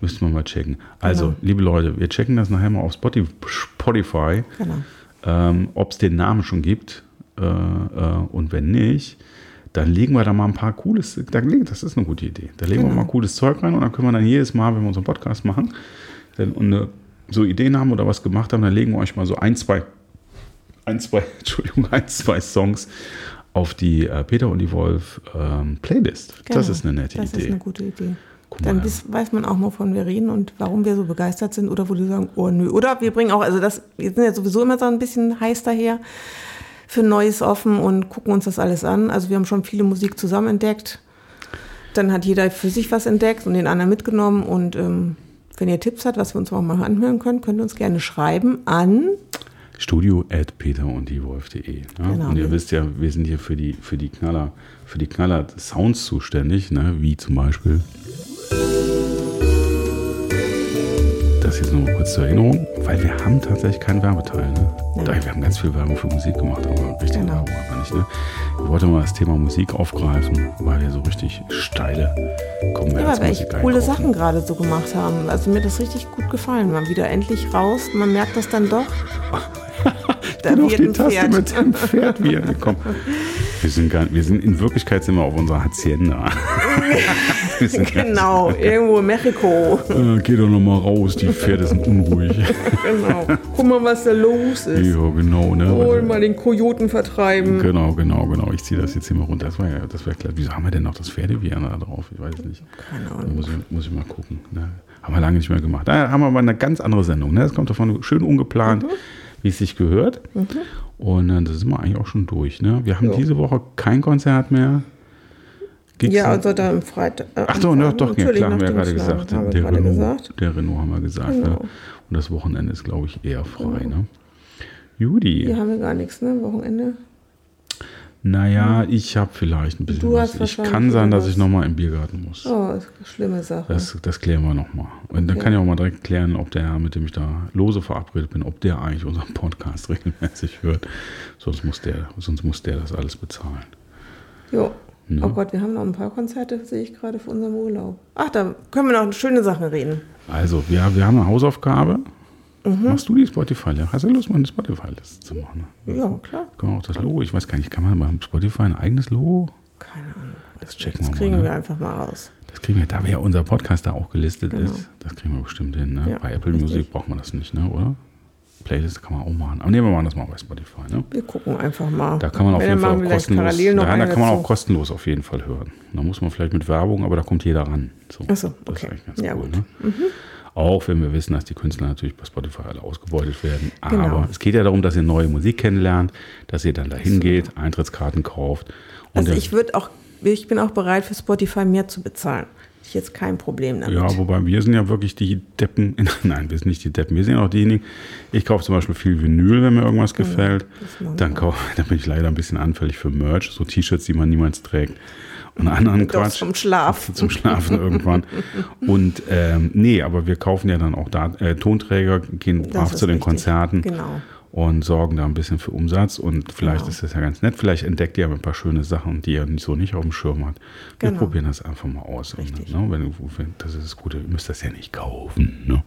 Speaker 1: Müssten wir mal checken. Also,
Speaker 2: Genau.
Speaker 1: liebe Leute, wir checken das nachher mal auf Spotify.
Speaker 2: Genau.
Speaker 1: ähm, ob es den Namen schon gibt. Äh, äh, und wenn nicht, dann legen wir da mal ein paar cooles, da, das ist eine gute Idee. Da legen
Speaker 2: Genau.
Speaker 1: wir mal cooles Zeug rein und dann können wir dann jedes Mal, wenn wir unseren Podcast machen, dann, und äh, so Ideen haben oder was gemacht haben, dann legen wir euch mal so ein, zwei, ein, zwei, Entschuldigung, ein, zwei Songs auf die äh, Peter und die Wolf ähm, Playlist. Das
Speaker 2: Genau.
Speaker 1: ist eine nette
Speaker 2: das
Speaker 1: Idee.
Speaker 2: ist eine gute Idee.
Speaker 1: Guck
Speaker 2: Dann
Speaker 1: mal.
Speaker 2: wiss, weiß man auch mal, von wir reden und warum wir so begeistert sind oder wo die sagen, oh nö. Oder wir bringen auch, also das, wir sind ja sowieso immer so ein bisschen heiß daher für Neues offen und gucken uns das alles an. Also wir haben schon viele Musik zusammen entdeckt. Dann hat jeder für sich was entdeckt und den anderen mitgenommen. Und ähm, wenn ihr Tipps habt, was wir uns auch mal anhören können, könnt ihr uns gerne schreiben an
Speaker 1: Studio at peter und die Wolf.de. Ne?
Speaker 2: Genau.
Speaker 1: Und ihr wisst ja, wir sind hier für die, für die Knaller, für die Knaller Sounds zuständig, ne? wie zum Beispiel. Das jetzt noch mal kurz zur Erinnerung, weil wir haben tatsächlich keinen Werbeteil. Ne?
Speaker 2: Ja.
Speaker 1: Wir haben ganz viel Werbung für Musik gemacht, aber richtig
Speaker 2: Genau.
Speaker 1: Werbung aber nicht. Ne? Ich wollte mal das Thema Musik aufgreifen, weil wir so richtig steile
Speaker 2: Ja, weil wir echt coole
Speaker 1: einkaufen.
Speaker 2: Sachen gerade so gemacht haben. Also mir hat das richtig gut gefallen. Mal wieder endlich raus. Man merkt das dann doch. Da
Speaker 1: bin auf die Taste
Speaker 2: Pferd.
Speaker 1: mit dem Pferd wieder gekommen. Wir sind, gar, wir sind in Wirklichkeit sind wir auf unserer Hacienda.
Speaker 2: Genau, irgendwo in Mexiko.
Speaker 1: Äh, geh doch noch mal raus, die Pferde sind unruhig.
Speaker 2: Genau. Guck mal, was da los ist.
Speaker 1: ja, genau, ne?
Speaker 2: Hol mal den Kojoten vertreiben.
Speaker 1: Genau, genau, genau. Ich ziehe das jetzt hier mal runter. Das war ja, das wäre klar. Wieso haben wir denn noch das Pferdevier da drauf? Ich weiß nicht.
Speaker 2: Keine Ahnung.
Speaker 1: muss ich, muss ich mal gucken. Ne? Haben wir lange nicht mehr gemacht. Da haben wir aber eine ganz andere Sendung. Ne? Das kommt davon schön ungeplant,
Speaker 2: Mhm.
Speaker 1: Wie es sich gehört. Und äh, das sind wir eigentlich auch schon durch. Ne? Wir haben
Speaker 2: Ja.
Speaker 1: diese Woche kein Konzert mehr. Gibt's
Speaker 2: Ja, also da am Freitag. Äh,
Speaker 1: Ach so, ne, doch, ja, klar, haben wir ja gerade gesagt. Der,
Speaker 2: gerade
Speaker 1: Renault,
Speaker 2: gesagt.
Speaker 1: der Renault haben wir gesagt.
Speaker 2: Genau.
Speaker 1: Ne? Und das Wochenende ist, glaube ich, eher frei. Ne? Judy,
Speaker 2: Hier haben wir gar nichts, ne? Wochenende.
Speaker 1: Naja, ich habe vielleicht ein bisschen
Speaker 2: Du
Speaker 1: was.
Speaker 2: hast
Speaker 1: Ich
Speaker 2: wahrscheinlich
Speaker 1: kann sein, dass
Speaker 2: was.
Speaker 1: ich nochmal im Biergarten muss.
Speaker 2: Oh, ist eine schlimme Sache.
Speaker 1: Das, das klären wir nochmal. Und dann
Speaker 2: Okay.
Speaker 1: kann ich auch mal direkt klären, ob der Herr, mit dem ich da lose verabredet bin, ob der eigentlich unseren Podcast regelmäßig hört. Sonst muss der, sonst muss der das alles bezahlen.
Speaker 2: jo. Oh Gott, wir haben noch ein paar Konzerte, sehe ich gerade für unseren Urlaub. Ach, da können wir noch schöne Sachen reden.
Speaker 1: Also, wir, wir haben eine Hausaufgabe.
Speaker 2: Mhm.
Speaker 1: Machst du die Spotify? Hast du Lust, mal eine Spotify-Liste zu machen? Ne?
Speaker 2: Ja, klar.
Speaker 1: Können wir auch das Logo? Ich weiß gar nicht, kann man beim Spotify ein eigenes Logo?
Speaker 2: Keine Ahnung.
Speaker 1: Das checken
Speaker 2: Das
Speaker 1: wir
Speaker 2: kriegen
Speaker 1: mal.
Speaker 2: wir
Speaker 1: Ne?
Speaker 2: einfach mal raus.
Speaker 1: Das kriegen wir, da wir ja unser Podcast da auch gelistet
Speaker 2: Genau.
Speaker 1: ist, das kriegen wir bestimmt hin. Ne?
Speaker 2: Ja,
Speaker 1: bei Apple
Speaker 2: richtig.
Speaker 1: Music braucht man das nicht, ne? oder? Playlist kann man auch machen. Aber nehmen wir mal das mal bei Spotify. Ne?
Speaker 2: Wir gucken einfach mal.
Speaker 1: Da kann man auf
Speaker 2: Wenn,
Speaker 1: jeden Fall
Speaker 2: machen wir
Speaker 1: kostenlos. da
Speaker 2: eine
Speaker 1: kann man auch kostenlos auf jeden Fall hören. Da muss man vielleicht mit Werbung, aber da kommt jeder ran. So,
Speaker 2: Ach so,
Speaker 1: Das ist
Speaker 2: okay.
Speaker 1: eigentlich ganz
Speaker 2: Ja,
Speaker 1: cool.
Speaker 2: gut. Mhm.
Speaker 1: Auch wenn wir wissen, dass die Künstler natürlich bei Spotify alle ausgebeutet werden. Aber
Speaker 2: Genau.
Speaker 1: es geht ja darum, dass ihr neue Musik kennenlernt, dass ihr dann dahin geht, Eintrittskarten kauft. Und
Speaker 2: Also ich würde auch, ich bin auch bereit für Spotify mehr zu bezahlen. Ich jetzt kein Problem damit.
Speaker 1: Ja, wobei wir sind ja wirklich die Deppen. Nein, wir sind nicht die Deppen. Wir sind ja auch diejenigen. Ich kaufe zum Beispiel viel Vinyl, wenn mir irgendwas gefällt. Dann,
Speaker 2: wir
Speaker 1: kauf, dann bin ich leider ein bisschen anfällig für Merch, so T-Shirts, die man niemals trägt. Und anderen
Speaker 2: Doch,
Speaker 1: Quatsch.
Speaker 2: zum Schlaf.
Speaker 1: Zum Schlafen irgendwann. Und ähm, nee, aber wir kaufen ja dann auch da, äh, Tonträger, gehen
Speaker 2: Das
Speaker 1: brav
Speaker 2: ist
Speaker 1: zu den
Speaker 2: richtig.
Speaker 1: Konzerten
Speaker 2: Genau.
Speaker 1: und sorgen da ein bisschen für Umsatz. Und vielleicht
Speaker 2: Genau.
Speaker 1: ist das ja ganz nett. Vielleicht entdeckt ihr ja ein paar schöne Sachen, die ihr so nicht auf dem Schirm habt. Wir
Speaker 2: Genau.
Speaker 1: probieren das einfach mal aus.
Speaker 2: Richtig.
Speaker 1: Und, ne, wenn, wenn, das ist das Gute, ihr müsst das ja nicht kaufen. Ne?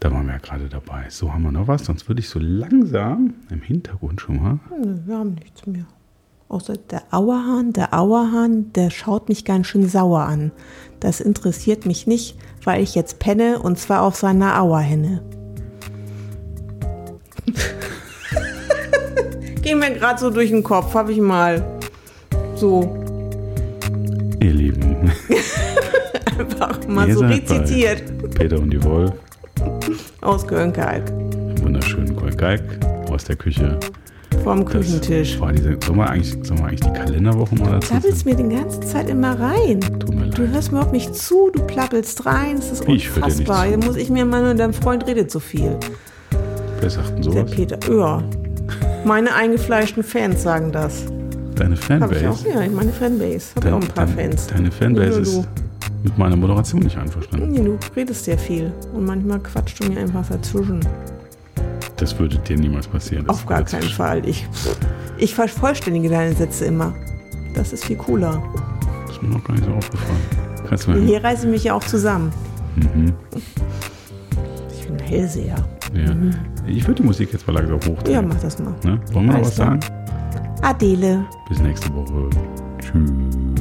Speaker 1: Da waren wir ja gerade dabei. So, haben wir noch was? Sonst würde ich so langsam im Hintergrund schon mal.
Speaker 2: Wir haben nichts mehr. Außer der Auerhahn, der Auerhahn, der schaut mich ganz schön sauer an. Das interessiert mich nicht, weil ich jetzt penne und zwar auf seiner Auerhenne. Ging mir gerade so durch den Kopf, habe ich mal so
Speaker 1: Ihr Lieben,
Speaker 2: einfach mal
Speaker 1: Ihr
Speaker 2: so rezitiert
Speaker 1: Peter und die Wolf,
Speaker 2: aus Köln-Kalk
Speaker 1: wunderschönen Goldgeig aus der Küche.
Speaker 2: Vom
Speaker 1: Das
Speaker 2: Küchentisch.
Speaker 1: War diese, sollen, wir eigentlich, sollen wir eigentlich die Kalenderwoche mal dazu
Speaker 2: Plappelst mir die ganze Zeit immer rein.
Speaker 1: Tut mir
Speaker 2: Du
Speaker 1: leid.
Speaker 2: hörst mir auf mich zu, du plappelst rein, das ist
Speaker 1: Ich nicht
Speaker 2: unfassbar. Hier muss ich mir mal nur, dein Freund redet so viel.
Speaker 1: Wer sagt denn
Speaker 2: Der
Speaker 1: sowas?
Speaker 2: Peter, ja. Meine eingefleischten Fans sagen das.
Speaker 1: Deine
Speaker 2: Habe ich auch,
Speaker 1: Fanbase?
Speaker 2: ja, meine Fanbase. Habe ich auch ein paar
Speaker 1: Dein-
Speaker 2: Fans.
Speaker 1: Deine Fanbase ist
Speaker 2: du.
Speaker 1: mit meiner Moderation nicht einverstanden.
Speaker 2: Nee, du redest sehr viel. Und manchmal quatscht du mir einfach dazwischen.
Speaker 1: Das würde dir niemals passieren. Das
Speaker 2: Auf gar keinen Fall. Ich, ich vervollständige deine Sätze immer. Das ist viel cooler.
Speaker 1: Das ist mir noch gar nicht so aufgefallen. Kannst du mal
Speaker 2: Hier reiße ich mich ja auch zusammen.
Speaker 1: Mhm.
Speaker 2: Ich bin ein Hellseher.
Speaker 1: Ja. Ich würde die Musik jetzt mal langsam hochdrehen.
Speaker 2: Ja, mach das mal.
Speaker 1: Ne? Wollen wir noch was sagen?
Speaker 2: Adele.
Speaker 1: Bis nächste Woche. Tschüss.